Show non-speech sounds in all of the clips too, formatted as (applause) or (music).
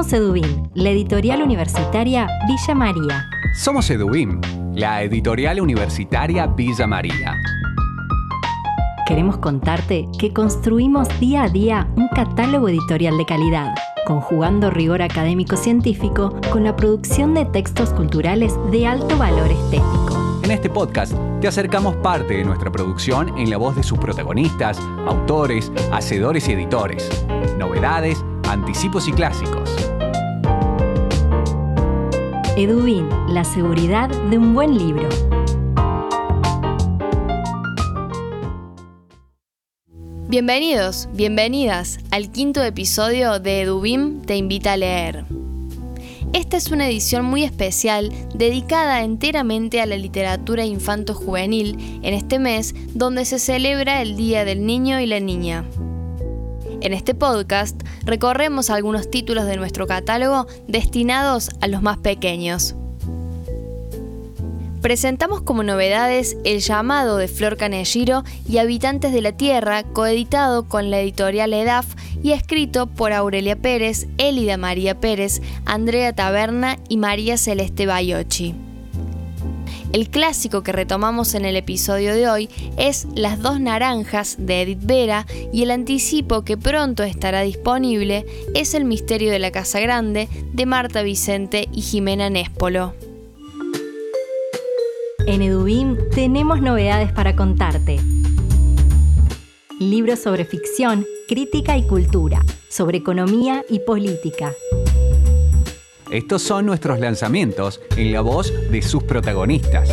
Somos Edubim, la editorial universitaria Villa María. Somos Edubim, la editorial universitaria Villa María. Queremos contarte que construimos día a día un catálogo editorial de calidad, conjugando rigor académico-científico con la producción de textos culturales de alto valor estético. En este podcast te acercamos parte de nuestra producción en la voz de sus protagonistas, autores, hacedores y editores, novedades, anticipos y clásicos. Edubin, la seguridad de un buen libro. Bienvenidos, bienvenidas al quinto episodio de Edubim Te invita a leer. Esta es una edición muy especial dedicada enteramente a la literatura infanto-juvenil en este mes donde se celebra el Día del Niño y la Niña. En este podcast recorremos algunos títulos de nuestro catálogo destinados a los más pequeños. Presentamos como novedades El llamado de Flor Canelliro y Habitantes de la Tierra, coeditado con la editorial EDAF y escrito por Aurelia Pérez, Elida María Pérez, Andrea Taberna y María Celeste Bayocci. El clásico que retomamos en el episodio de hoy es Las dos naranjas de Edith Vera y el anticipo que pronto estará disponible es El misterio de la Casa Grande de Marta Vicente y Jimena Néspolo. En Edubim tenemos novedades para contarte. Libros sobre ficción, crítica y cultura, sobre economía y política. Estos son nuestros lanzamientos en la voz de sus protagonistas.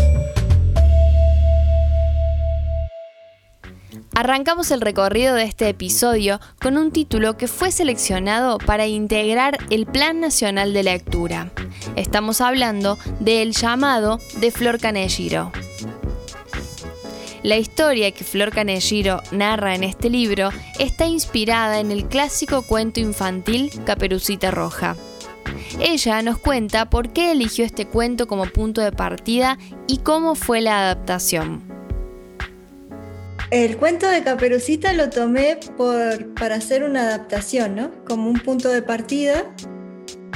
Arrancamos el recorrido de este episodio con un título que fue seleccionado para integrar el Plan Nacional de Lectura. Estamos hablando de El llamado de Flor Canelliro. La historia que Flor Canelliro narra en este libro está inspirada en el clásico cuento infantil Caperucita Roja. Ella nos cuenta por qué eligió este cuento como punto de partida y cómo fue la adaptación. El cuento de Caperucita lo tomé para hacer una adaptación, ¿no? Como un punto de partida,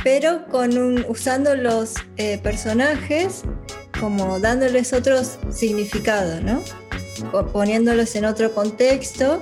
pero con un, usando los eh, personajes como dándoles otros significados, ¿no? Poniéndolos en otro contexto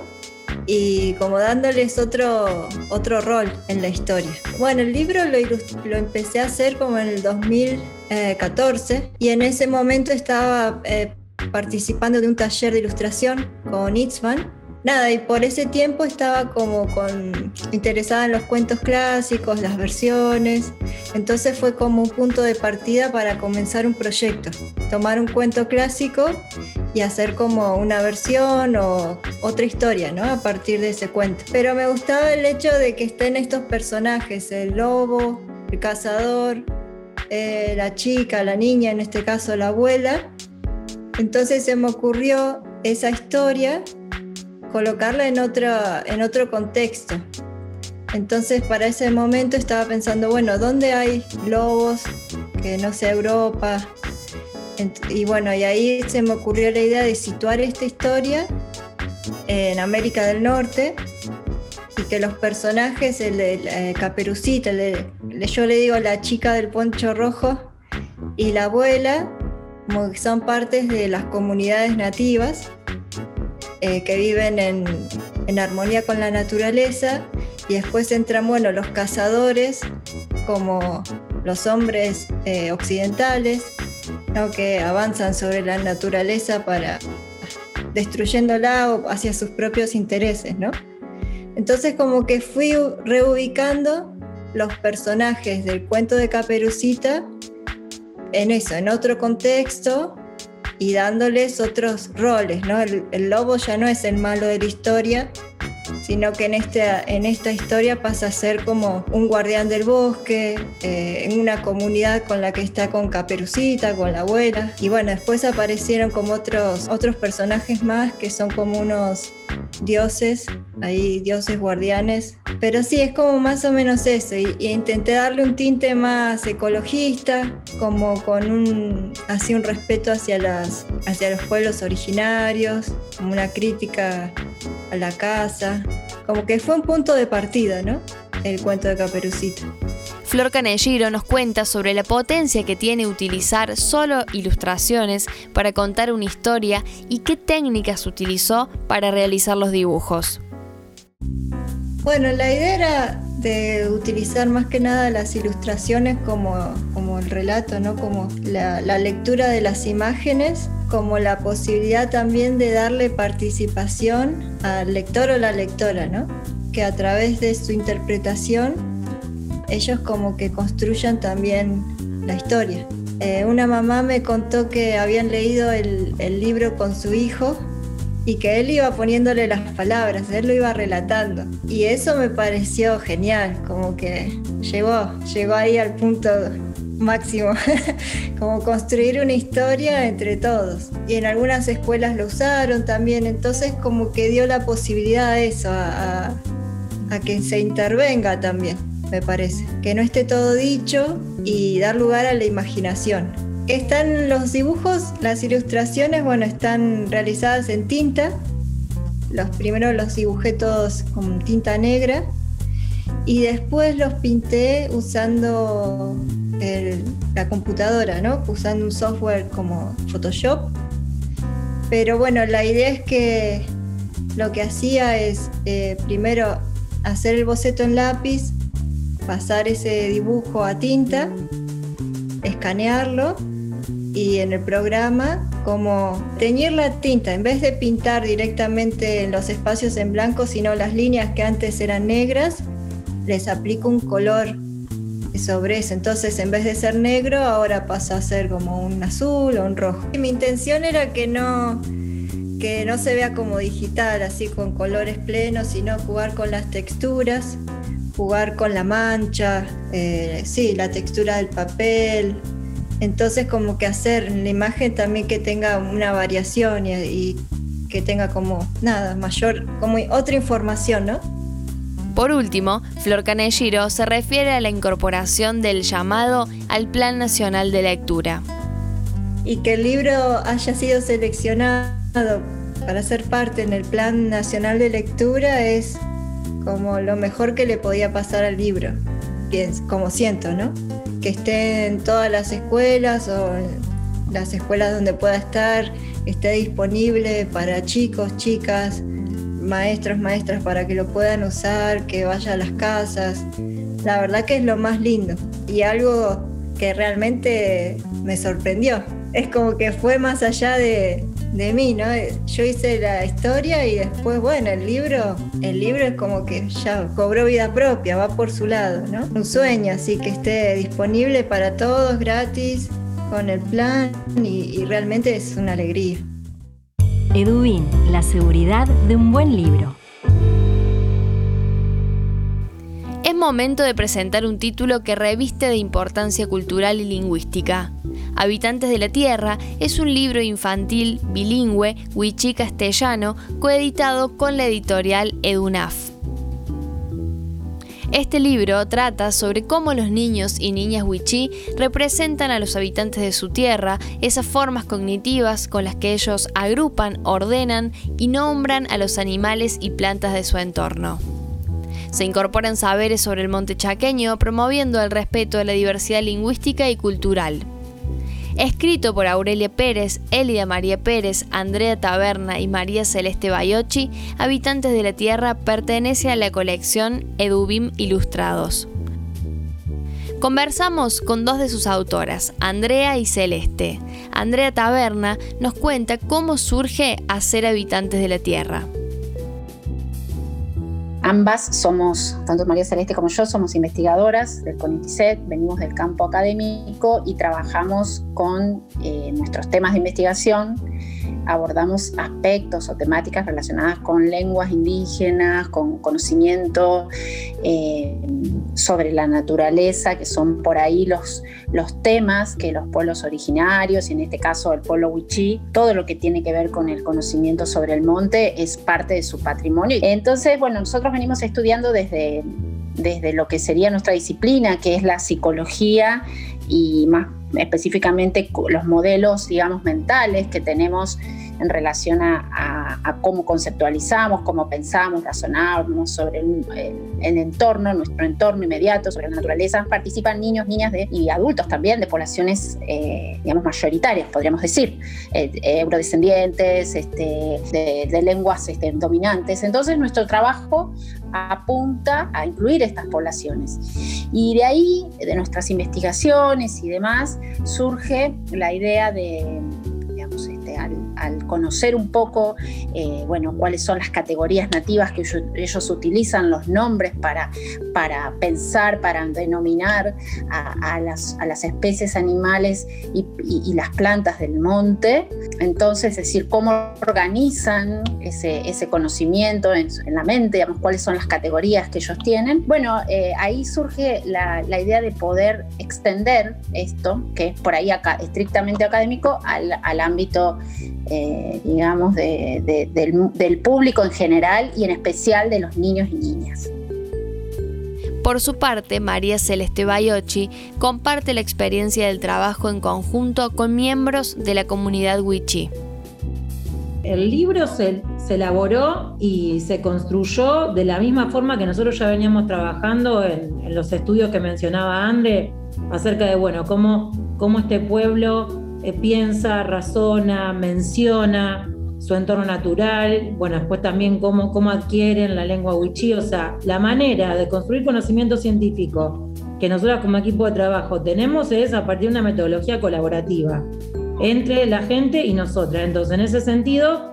y como dándoles otro, otro rol en la historia. Bueno, el libro lo, lo empecé a hacer como en el 2014 y en ese momento estaba eh, participando de un taller de ilustración con Itzman. Nada, y por ese tiempo estaba como con, interesada en los cuentos clásicos, las versiones. Entonces fue como un punto de partida para comenzar un proyecto. Tomar un cuento clásico y hacer como una versión o otra historia, ¿no? A partir de ese cuento. Pero me gustaba el hecho de que estén estos personajes, el lobo, el cazador, eh, la chica, la niña, en este caso la abuela, entonces se me ocurrió esa historia colocarla en otro, en otro contexto. Entonces para ese momento estaba pensando, bueno, ¿dónde hay lobos que no sea Europa? Y bueno, y ahí se me ocurrió la idea de situar esta historia en América del Norte y que los personajes, el de Caperucita, yo le digo la chica del poncho rojo y la abuela, son partes de las comunidades nativas eh, que viven en, armonía con la naturaleza y después entran bueno, los cazadores como los hombres eh, occidentales que avanzan sobre la naturaleza para destruyéndola hacia sus propios intereses. ¿no? Entonces como que fui reubicando los personajes del cuento de Caperucita en eso, en otro contexto y dándoles otros roles, ¿no? El, el, lobo ya no es el malo de la historia, sino que en, este, en esta historia pasa a ser como un guardián del bosque, eh, en una comunidad con la que está con Caperucita, con la abuela. Y bueno, después aparecieron como otros, otros personajes más que son como unos dioses, ahí dioses guardianes. Pero sí, es como más o menos eso. Y, intenté darle un tinte más ecologista, como con un, así un respeto hacia, las, hacia los pueblos originarios, como una crítica a la casa. Como que fue un punto de partida, ¿no? El cuento de Caperucita. Flor Canelliro nos cuenta sobre la potencia que tiene utilizar solo ilustraciones para contar una historia y qué técnicas utilizó para realizar los dibujos. Bueno, la idea era de utilizar más que nada las ilustraciones como, como el relato, ¿no? como la, lectura de las imágenes, como la posibilidad también de darle participación al lector o la lectora, ¿no? que a través de su interpretación ellos como que construyan también la historia. Eh, una mamá me contó que habían leído el, libro con su hijo y que él iba poniéndole las palabras, él lo iba relatando. Y eso me pareció genial, como que llegó, llegó ahí al punto máximo, (laughs) como construir una historia entre todos. Y en algunas escuelas lo usaron también, entonces como que dio la posibilidad a eso, a que se intervenga también me parece. Que no esté todo dicho y dar lugar a la imaginación. Están los dibujos, las ilustraciones, bueno, están realizadas en tinta. Los primeros los dibujé todos con tinta negra y después los pinté usando la computadora, ¿no? Usando un software como Photoshop. Pero bueno, la idea es que lo que hacía es eh, primero hacer el boceto en lápiz, pasar ese dibujo a tinta, escanearlo y en el programa como teñir la tinta, en vez de pintar directamente en los espacios en blanco, sino las líneas que antes eran negras, les aplico un color sobre eso. Entonces, en vez de ser negro, ahora pasa a ser como un azul o un rojo. mi intención era que no, que no se vea como digital, así con colores plenos, sino jugar con las texturas jugar con la mancha, eh, sí, la textura del papel. Entonces como que hacer la imagen también que tenga una variación y, que tenga como nada, mayor, como otra información, ¿no? Por último, Flor Canelliro se refiere a la incorporación del llamado al Plan Nacional de Lectura. Y que el libro haya sido seleccionado para ser parte en el Plan Nacional de Lectura es como lo mejor que le podía pasar al libro, como siento, ¿no? Que esté en todas las escuelas o las escuelas donde pueda estar, esté disponible para chicos, chicas, maestros, maestras para que lo puedan usar, que vaya a las casas. La verdad que es lo más lindo y algo que realmente me sorprendió. Es como que fue más allá de, de mí, ¿no? Yo hice la historia y después, bueno, el libro, el libro es como que ya cobró vida propia, va por su lado, ¿no? Un sueño, así que esté disponible para todos, gratis, con el plan y, y realmente es una alegría. Edubin, la seguridad de un buen libro. Momento de presentar un título que reviste de importancia cultural y lingüística. Habitantes de la Tierra es un libro infantil bilingüe wichí-castellano coeditado con la editorial EDUNAF. Este libro trata sobre cómo los niños y niñas wichí representan a los habitantes de su tierra, esas formas cognitivas con las que ellos agrupan, ordenan y nombran a los animales y plantas de su entorno. Se incorporan saberes sobre el monte chaqueño promoviendo el respeto a la diversidad lingüística y cultural. Escrito por Aurelia Pérez, Elida María Pérez, Andrea Taberna y María Celeste Bayocchi, Habitantes de la Tierra pertenece a la colección Edubim Ilustrados. Conversamos con dos de sus autoras, Andrea y Celeste. Andrea Taberna nos cuenta cómo surge a ser habitantes de la Tierra. Ambas somos, tanto María Celeste como yo, somos investigadoras del CONICET, venimos del campo académico y trabajamos con eh, nuestros temas de investigación abordamos aspectos o temáticas relacionadas con lenguas indígenas, con conocimiento eh, sobre la naturaleza, que son por ahí los, los temas que los pueblos originarios, y en este caso el pueblo Wichí, todo lo que tiene que ver con el conocimiento sobre el monte es parte de su patrimonio. Entonces, bueno, nosotros venimos estudiando desde, desde lo que sería nuestra disciplina, que es la psicología y más específicamente los modelos, digamos, mentales que tenemos en relación a, cómo conceptualizamos, cómo pensamos, razonamos sobre el, entorno, nuestro entorno inmediato, sobre la naturaleza. Participan niños, niñas y adultos también de poblaciones, eh, digamos, mayoritarias, podríamos decir, eh, eurodescendientes, este, de, lenguas este, dominantes. Entonces, nuestro trabajo apunta a incluir estas poblaciones. Y de ahí, de nuestras investigaciones y demás, surge la idea de, al, conocer un poco, eh, bueno, cuáles son las categorías nativas que ellos, utilizan, los nombres para, para pensar, para denominar a, las, a las, especies animales y, las plantas del monte. Entonces, es decir, cómo organizan ese, ese conocimiento en, la mente, digamos, cuáles son las categorías que ellos tienen. Bueno, eh, ahí surge la, la, idea de poder extender esto, que es por ahí acá, estrictamente académico, al, al ámbito eh, digamos, del, público en general y en especial de los niños y niñas. Por su parte, María Celeste Bayocchi comparte la experiencia del trabajo en conjunto con miembros de la comunidad Wichi. El libro se, elaboró y se construyó de la misma forma que nosotros ya veníamos trabajando en, los estudios que mencionaba André, acerca de, bueno, cómo, cómo este pueblo eh, piensa, razona, menciona su entorno natural, bueno, después también cómo, cómo adquieren la lengua wichí, o sea, la manera de construir conocimiento científico que nosotros como equipo de trabajo tenemos es a partir de una metodología colaborativa entre la gente y nosotras. Entonces, en ese sentido,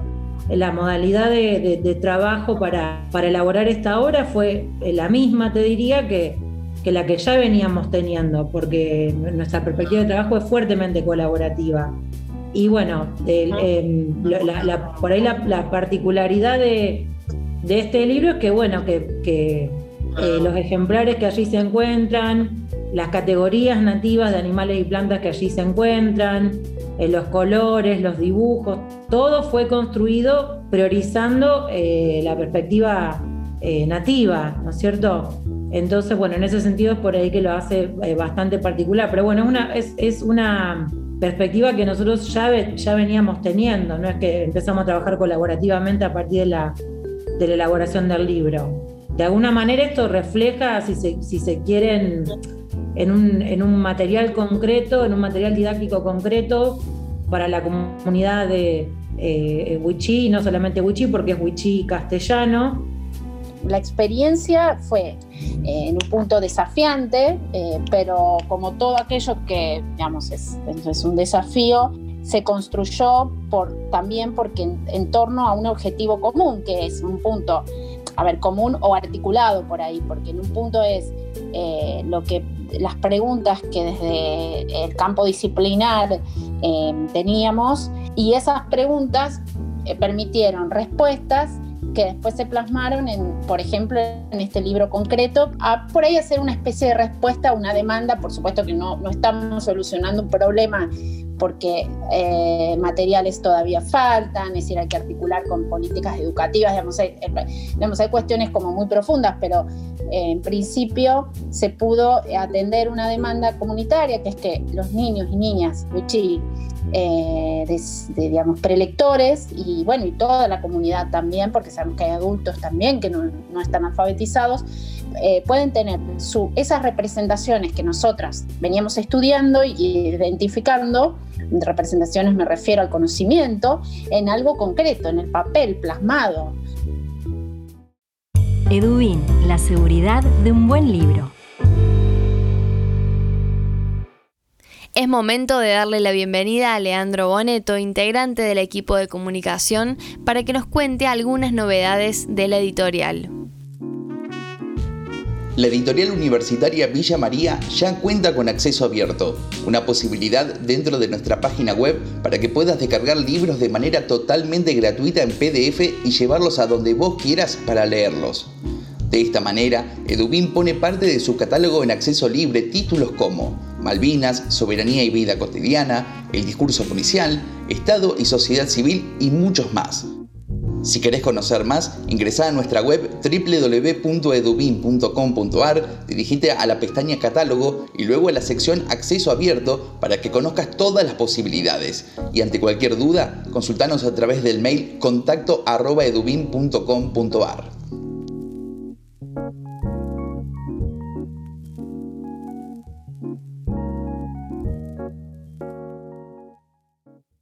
la modalidad de, trabajo para, para elaborar esta obra fue la misma, te diría, que, que la que ya veníamos teniendo, porque nuestra perspectiva de trabajo es fuertemente colaborativa. Y bueno, em, por ahí la, particularidad de, este libro es que, bueno, que, eh, los ejemplares que allí se encuentran, las categorías nativas de animales y plantas que allí se encuentran, eh, los colores, los dibujos, todo fue construido priorizando eh, la perspectiva nativa, ¿no es cierto? Entonces, bueno, en ese sentido es por ahí que lo hace eh, bastante particular. Pero bueno, una, es, una perspectiva que nosotros ya, ya veníamos teniendo, no es que empezamos a trabajar colaborativamente a partir de la, de la elaboración del libro. De alguna manera esto refleja, si se, si se quieren, en un, en un material concreto, en un material didáctico concreto para la comunidad de eh, Wichí, no solamente Wichí, porque es Wichí castellano, la experiencia fue eh, en un punto desafiante, eh, pero como todo aquello que, digamos, es, es un desafío, se construyó por, también porque en, torno a un objetivo común, que es un punto, a ver, común o articulado por ahí, porque en un punto es eh, lo que las preguntas que desde el campo disciplinar teníamos y esas preguntas permitieron respuestas que después se plasmaron en, por ejemplo, en este libro concreto, a por ahí hacer una especie de respuesta a una demanda, por supuesto que no, no estamos solucionando un problema porque eh, materiales todavía faltan, es decir, hay que articular con políticas educativas, digamos, hay, digamos, hay cuestiones como muy profundas, pero eh, en principio se pudo atender una demanda comunitaria, que es que los niños y niñas, Luchi, eh, de, digamos, prelectores y bueno, y toda la comunidad también, porque sabemos que hay adultos también que no, están alfabetizados, eh, pueden tener su, esas representaciones que nosotras veníamos estudiando y identificando, representaciones me refiero al conocimiento, en algo concreto, en el papel plasmado. Edubin, la seguridad de un buen libro. Es momento de darle la bienvenida a Leandro Boneto, integrante del equipo de comunicación, para que nos cuente algunas novedades de la editorial. La editorial universitaria Villa María ya cuenta con acceso abierto, una posibilidad dentro de nuestra página web para que puedas descargar libros de manera totalmente gratuita en PDF y llevarlos a donde vos quieras para leerlos. De esta manera, Edubin pone parte de su catálogo en acceso libre títulos como Malvinas, Soberanía y Vida Cotidiana, El Discurso Policial, Estado y Sociedad Civil y muchos más. Si querés conocer más, ingresá a nuestra web www.edubin.com.ar, dirigite a la pestaña Catálogo y luego a la sección Acceso abierto para que conozcas todas las posibilidades. Y ante cualquier duda, consultanos a través del mail contacto@edubin.com.ar.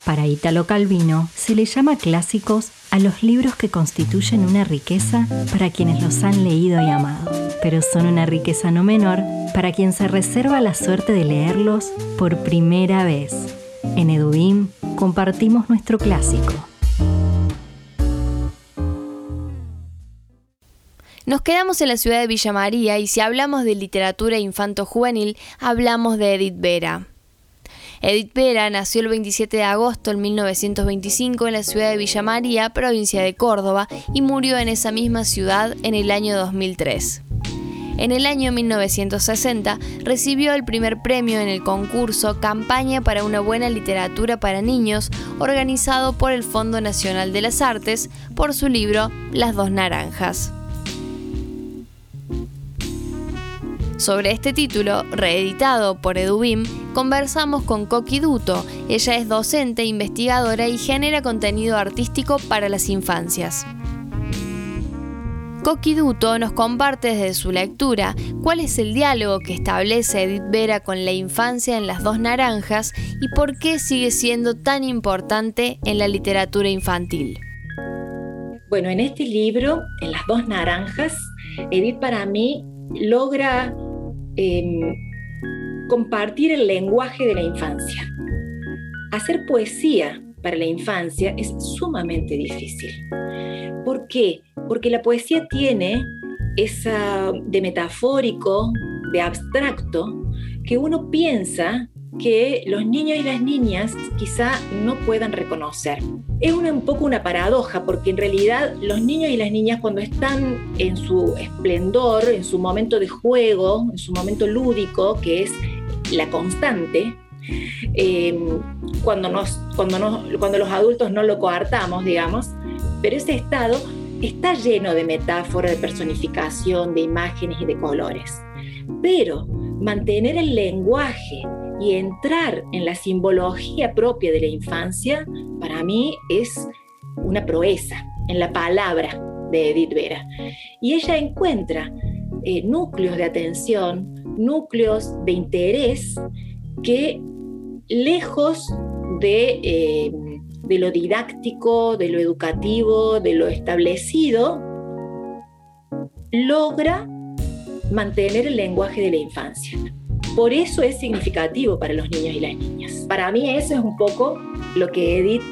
Para Italo Calvino se le llama clásicos a los libros que constituyen una riqueza para quienes los han leído y amado, pero son una riqueza no menor para quien se reserva la suerte de leerlos por primera vez. En Edubim compartimos nuestro clásico. Nos quedamos en la ciudad de Villa María y si hablamos de literatura infanto-juvenil, hablamos de Edith Vera. Edith Vera nació el 27 de agosto de 1925 en la ciudad de Villa María, provincia de Córdoba, y murió en esa misma ciudad en el año 2003. En el año 1960 recibió el primer premio en el concurso Campaña para una buena literatura para niños, organizado por el Fondo Nacional de las Artes, por su libro Las dos naranjas. Sobre este título, reeditado por Edubim, conversamos con Coqui Duto. Ella es docente, investigadora y genera contenido artístico para las infancias. Coqui Duto nos comparte desde su lectura cuál es el diálogo que establece Edith Vera con la infancia en Las Dos Naranjas y por qué sigue siendo tan importante en la literatura infantil. Bueno, en este libro, en Las Dos Naranjas, Edith para mí logra Em, compartir el lenguaje de la infancia. Hacer poesía para la infancia es sumamente difícil. ¿Por qué? Porque la poesía tiene esa de metafórico, de abstracto, que uno piensa que los niños y las niñas quizá no puedan reconocer. Es un poco una paradoja porque en realidad los niños y las niñas cuando están en su esplendor, en su momento de juego, en su momento lúdico, que es la constante, em, cuando, nos, cuando, cuando los adultos no lo coartamos, digamos, pero ese estado está lleno de metáforas, de personificación, de imágenes y de colores. Pero mantener el lenguaje y entrar en la simbología propia de la infancia, para mí es una proeza en la palabra de Edith Vera. Y ella encuentra eh, núcleos de atención, núcleos de interés que lejos de, eh, de lo didáctico, de lo educativo, de lo establecido, logra mantener el lenguaje de la infancia. Por eso es significativo para los niños y las niñas. Para mí eso es un poco lo que Edith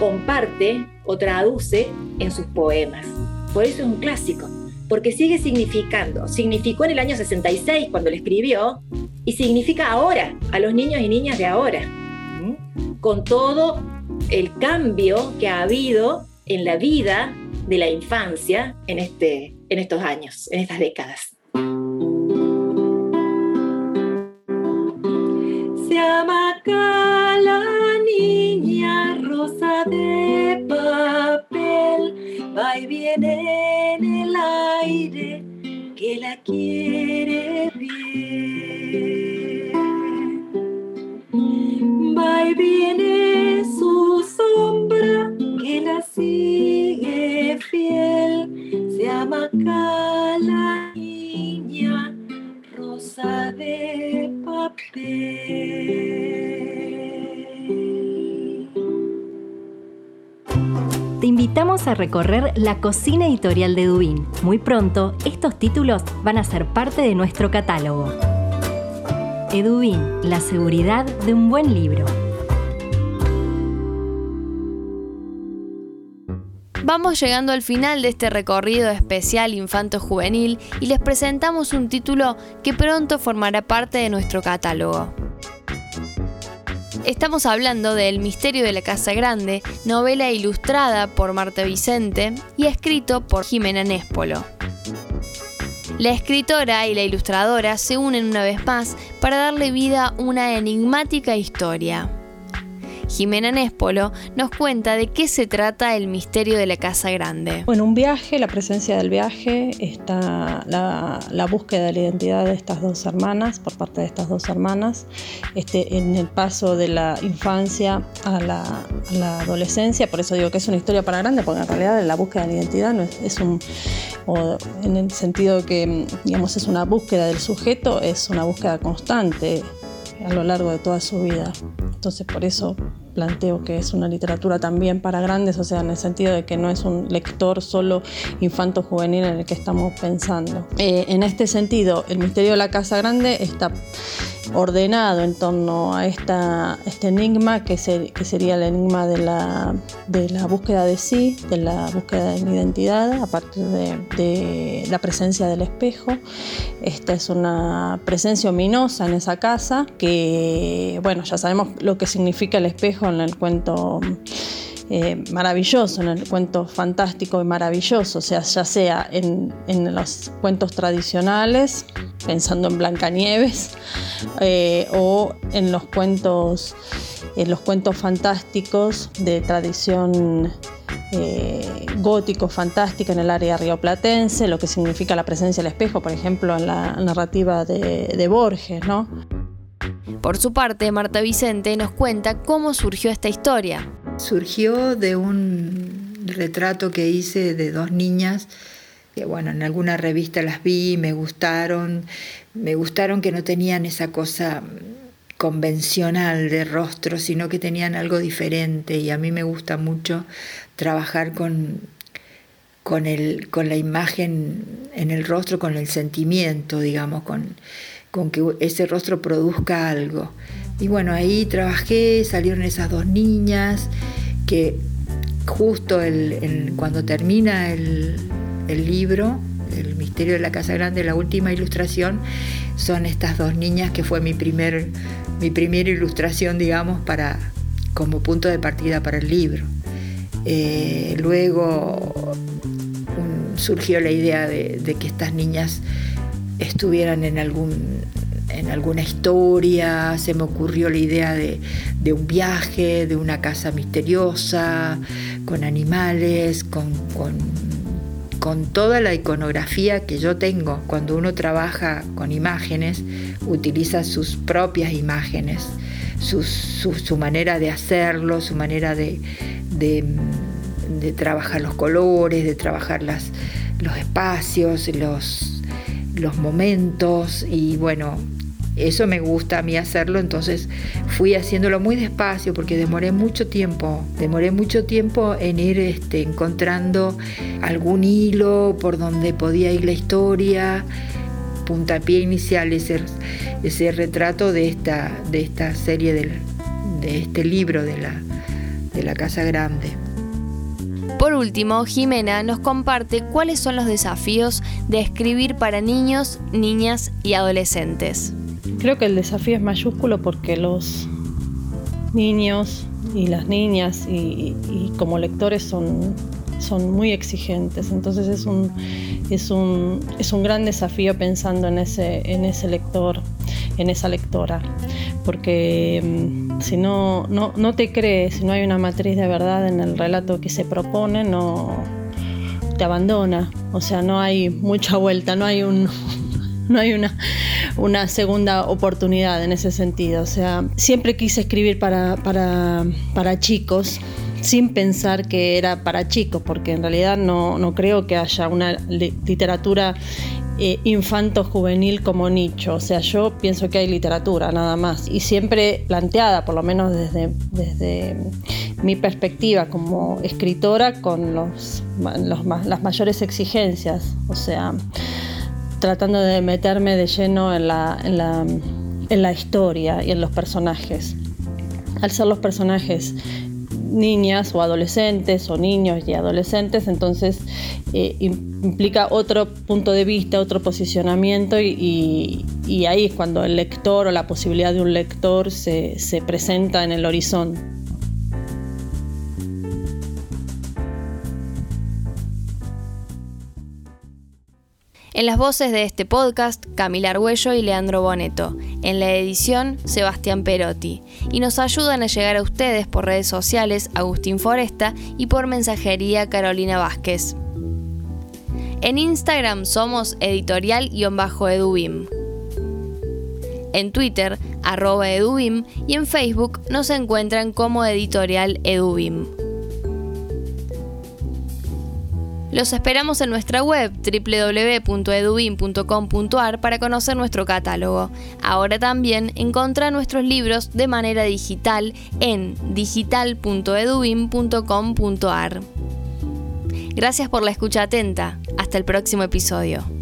comparte o traduce en sus poemas. Por eso es un clásico, porque sigue significando. Significó en el año 66 cuando lo escribió y significa ahora, a los niños y niñas de ahora, con todo el cambio que ha habido en la vida de la infancia en, este, en estos años, en estas décadas. acá recorrer la cocina editorial de Dubín. Muy pronto, estos títulos van a ser parte de nuestro catálogo. Edubín, la seguridad de un buen libro. Vamos llegando al final de este recorrido especial infanto-juvenil y les presentamos un título que pronto formará parte de nuestro catálogo. Estamos hablando de El misterio de la Casa Grande, novela ilustrada por Marta Vicente y escrito por Jimena Néspolo. La escritora y la ilustradora se unen una vez más para darle vida a una enigmática historia. Jimena Néspolo nos cuenta de qué se trata el misterio de la Casa Grande. Bueno, un viaje, la presencia del viaje, está la, búsqueda de la identidad de estas dos hermanas, por parte de estas dos hermanas, este, en el paso de la infancia a la, adolescencia, por eso digo que es una historia para grande, porque en realidad la búsqueda de la identidad no es, un, en el sentido que digamos es una búsqueda del sujeto, es una búsqueda constante a lo largo de toda su vida. Entonces por eso planteo que es una literatura también para grandes, o sea, en el sentido de que no es un lector solo infanto-juvenil en el que estamos pensando. Eh, en este sentido, el misterio de la Casa Grande está ordenado en torno a esta, este enigma que, que sería el enigma de la, de la, búsqueda de sí, de la búsqueda de la identidad a partir de, de, la presencia del espejo. Esta es una presencia ominosa en esa casa que, bueno, ya sabemos lo que significa el espejo en el cuento eh, maravilloso, en el cuento fantástico y maravilloso, o sea, ya sea en, los cuentos tradicionales, pensando en Blancanieves, eh, o en los cuentos, en los cuentos fantásticos de tradición eh, gótico, fantástica en el área rioplatense, lo que significa la presencia del espejo, por ejemplo, en la narrativa de, de Borges, ¿no? Por su parte, Marta Vicente nos cuenta cómo surgió esta historia. Surgió de un retrato que hice de dos niñas que bueno, en alguna revista las vi, me gustaron, me gustaron que no tenían esa cosa convencional de rostro, sino que tenían algo diferente y a mí me gusta mucho trabajar con, con, el, con la imagen en el rostro, con el sentimiento, digamos, con, con que ese rostro produzca algo. Y bueno, ahí trabajé, salieron esas dos niñas, que justo el, cuando termina el, libro, El misterio de la Casa Grande, la última ilustración, son estas dos niñas que fue mi, primer, mi primera ilustración, digamos, para, como punto de partida para el libro. Eh, luego surgió la idea de que estas niñas estuvieran en, algún, en alguna historia, se me ocurrió la idea de, un viaje, de una casa misteriosa, con animales, con, con, toda la iconografía que yo tengo. Cuando uno trabaja con imágenes, utiliza sus propias imágenes, su, manera de hacerlo, su manera de, de, de trabajar los colores, de trabajar las, los espacios, los los momentos y bueno, eso me gusta a mí hacerlo, entonces fui haciéndolo muy despacio porque demoré mucho tiempo, demoré mucho tiempo en ir este, encontrando algún hilo por donde podía ir la historia, puntapié inicial, ese, ese retrato de esta, de esta serie, de, de este libro de la, de la Casa Grande. Por último, Jimena nos comparte cuáles son los desafíos de escribir para niños, niñas y adolescentes. Creo que el desafío es mayúsculo porque los niños y las niñas y, como lectores son, son muy exigentes. Entonces es un, es un, es un gran desafío pensando en ese, en ese lector, en esa lectora. Porque mm, si no, no, no te crees, si no hay una matriz de verdad en el relato que se propone, no te abandona. O sea, no hay mucha vuelta, no hay un. (laughs) No hay una, una segunda oportunidad en ese sentido. O sea, siempre quise escribir para, para, para chicos, sin pensar que era para chicos, porque en realidad no, no creo que haya una literatura eh, infanto-juvenil como nicho. O sea, yo pienso que hay literatura nada más. Y siempre planteada, por lo menos desde, desde mi perspectiva como escritora, con los, las mayores exigencias. O sea, tratando de meterme de lleno en la, en la, en la historia y en los personajes. Al ser los personajes niñas o adolescentes o niños y adolescentes, entonces eh, implica otro punto de vista, otro posicionamiento y, ahí es cuando el lector o la posibilidad de un lector se, se presenta en el horizonte. En las voces de este podcast, Camila Arguello y Leandro Boneto. En la edición, Sebastián Perotti. Y nos ayudan a llegar a ustedes por redes sociales Agustín Foresta y por mensajería Carolina Vázquez. En Instagram somos editorial-edubim. En Twitter, arroba edubim y en Facebook nos encuentran como editorial edubim. Los esperamos en nuestra web www.edubim.com.ar para conocer nuestro catálogo. Ahora también encontrá nuestros libros de manera digital en digital.edubim.com.ar. Gracias por la escucha atenta. Hasta el próximo episodio.